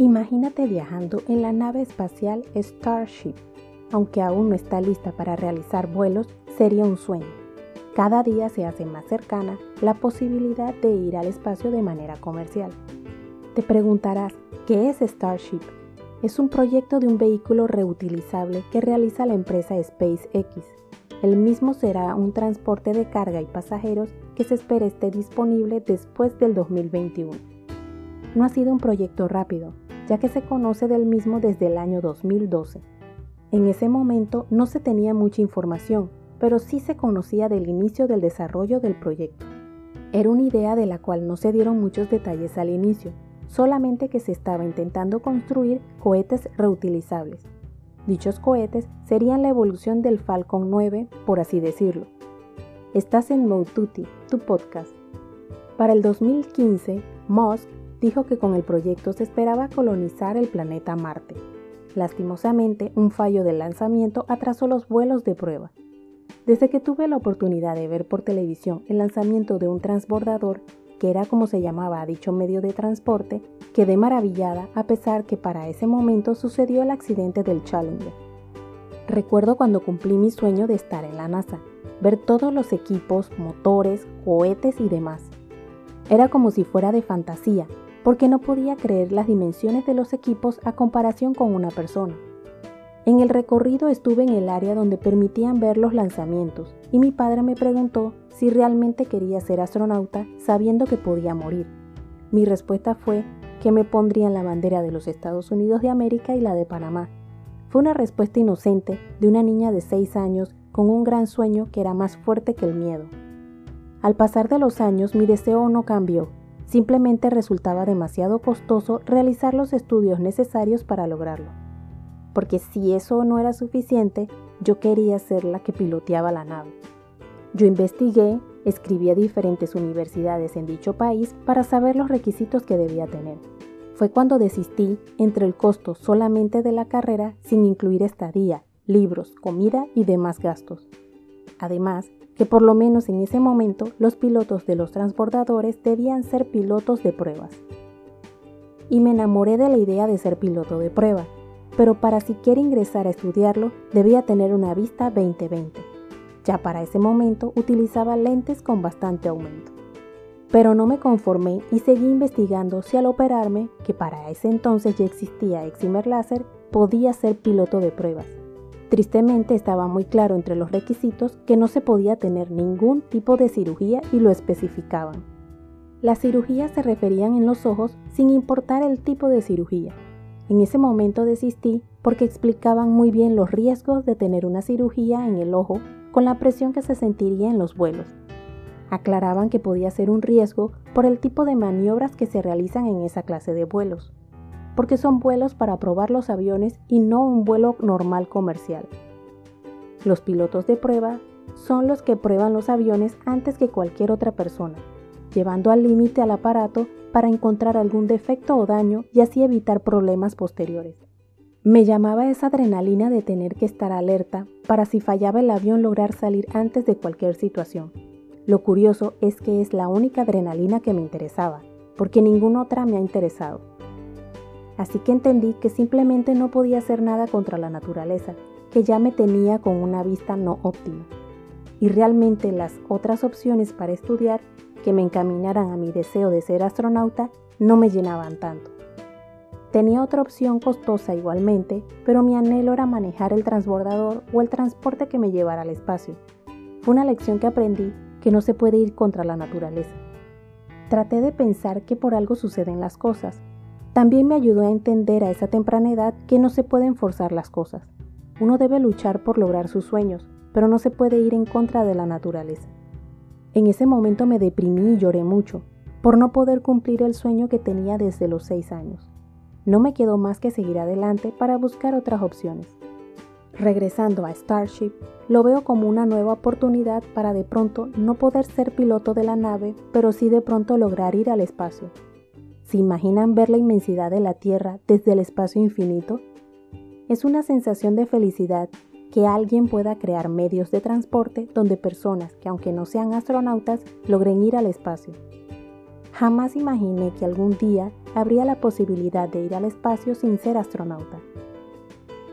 Imagínate viajando en la nave espacial Starship. Aunque aún no está lista para realizar vuelos, sería un sueño. Cada día se hace más cercana la posibilidad de ir al espacio de manera comercial. Te preguntarás, ¿qué es Starship? Es un proyecto de un vehículo reutilizable que realiza la empresa SpaceX. El mismo será un transporte de carga y pasajeros que se espera esté disponible después del 2021. No ha sido un proyecto rápido, ya que se conoce del mismo desde el año 2012. En ese momento no se tenía mucha información, pero sí se conocía del inicio del desarrollo del proyecto. Era una idea de la cual no se dieron muchos detalles al inicio, solamente que se estaba intentando construir cohetes reutilizables. Dichos cohetes serían la evolución del Falcon 9, por así decirlo. Estás en Moututi, tu podcast. Para el 2015, Musk dijo que con el proyecto se esperaba colonizar el planeta Marte. Lastimosamente, un fallo del lanzamiento atrasó los vuelos de prueba. Desde que tuve la oportunidad de ver por televisión el lanzamiento de un transbordador, que era como se llamaba a dicho medio de transporte, quedé maravillada a pesar que para ese momento sucedió el accidente del Challenger. Recuerdo cuando cumplí mi sueño de estar en la NASA, ver todos los equipos, motores, cohetes y demás. Era como si fuera de fantasía, porque no podía creer las dimensiones de los equipos a comparación con una persona. En el recorrido estuve en el área donde permitían ver los lanzamientos y mi padre me preguntó si realmente quería ser astronauta sabiendo que podía morir. Mi respuesta fue que me pondrían la bandera de los Estados Unidos de América y la de Panamá. Fue una respuesta inocente de una niña de 6 años con un gran sueño que era más fuerte que el miedo. Al pasar de los años mi deseo no cambió, simplemente resultaba demasiado costoso realizar los estudios necesarios para lograrlo porque si eso no era suficiente, yo quería ser la que piloteaba la nave. Yo investigué, escribí a diferentes universidades en dicho país para saber los requisitos que debía tener. Fue cuando desistí entre el costo solamente de la carrera sin incluir estadía, libros, comida y demás gastos. Además, que por lo menos en ese momento los pilotos de los transbordadores debían ser pilotos de pruebas. Y me enamoré de la idea de ser piloto de prueba, pero para siquiera ingresar a estudiarlo debía tener una vista 20-20. Ya para ese momento utilizaba lentes con bastante aumento. Pero no me conformé y seguí investigando si al operarme, que para ese entonces ya existía Eximer Laser, podía ser piloto de pruebas. Tristemente estaba muy claro entre los requisitos que no se podía tener ningún tipo de cirugía y lo especificaban. Las cirugías se referían en los ojos sin importar el tipo de cirugía, en ese momento desistí porque explicaban muy bien los riesgos de tener una cirugía en el ojo con la presión que se sentiría en los vuelos. Aclaraban que podía ser un riesgo por el tipo de maniobras que se realizan en esa clase de vuelos, porque son vuelos para probar los aviones y no un vuelo normal comercial. Los pilotos de prueba son los que prueban los aviones antes que cualquier otra persona, llevando al límite al aparato para encontrar algún defecto o daño y así evitar problemas posteriores. Me llamaba esa adrenalina de tener que estar alerta para si fallaba el avión lograr salir antes de cualquier situación. Lo curioso es que es la única adrenalina que me interesaba, porque ninguna otra me ha interesado. Así que entendí que simplemente no podía hacer nada contra la naturaleza, que ya me tenía con una vista no óptima. Y realmente las otras opciones para estudiar que me encaminaran a mi deseo de ser astronauta no me llenaban tanto. Tenía otra opción costosa igualmente, pero mi anhelo era manejar el transbordador o el transporte que me llevara al espacio. Fue una lección que aprendí que no se puede ir contra la naturaleza. Traté de pensar que por algo suceden las cosas. También me ayudó a entender a esa temprana edad que no se pueden forzar las cosas. Uno debe luchar por lograr sus sueños, pero no se puede ir en contra de la naturaleza. En ese momento me deprimí y lloré mucho, por no poder cumplir el sueño que tenía desde los seis años. No me quedó más que seguir adelante para buscar otras opciones. Regresando a Starship, lo veo como una nueva oportunidad para de pronto no poder ser piloto de la nave, pero sí de pronto lograr ir al espacio. ¿Se imaginan ver la inmensidad de la Tierra desde el espacio infinito? Es una sensación de felicidad que alguien pueda crear medios de transporte donde personas que aunque no sean astronautas logren ir al espacio. Jamás imaginé que algún día habría la posibilidad de ir al espacio sin ser astronauta.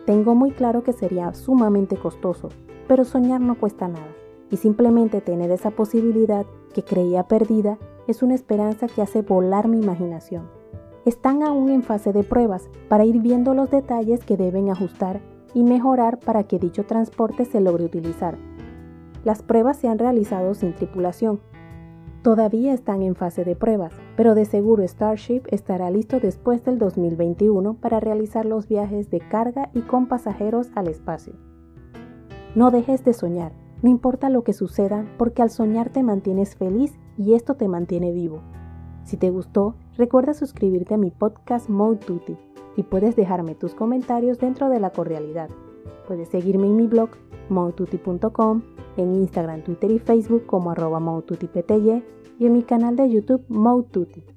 Tengo muy claro que sería sumamente costoso, pero soñar no cuesta nada, y simplemente tener esa posibilidad que creía perdida es una esperanza que hace volar mi imaginación. Están aún en fase de pruebas para ir viendo los detalles que deben ajustar y mejorar para que dicho transporte se logre utilizar. Las pruebas se han realizado sin tripulación, Todavía están en fase de pruebas, pero de seguro Starship estará listo después del 2021 para realizar los viajes de carga y con pasajeros al espacio. No dejes de soñar, no importa lo que suceda, porque al soñar te mantienes feliz y esto te mantiene vivo. Si te gustó, recuerda suscribirte a mi podcast Mode Duty y puedes dejarme tus comentarios dentro de la cordialidad. Puedes seguirme en mi blog modetuti.com, en Instagram, Twitter y Facebook como arroba y en mi canal de YouTube Moututi.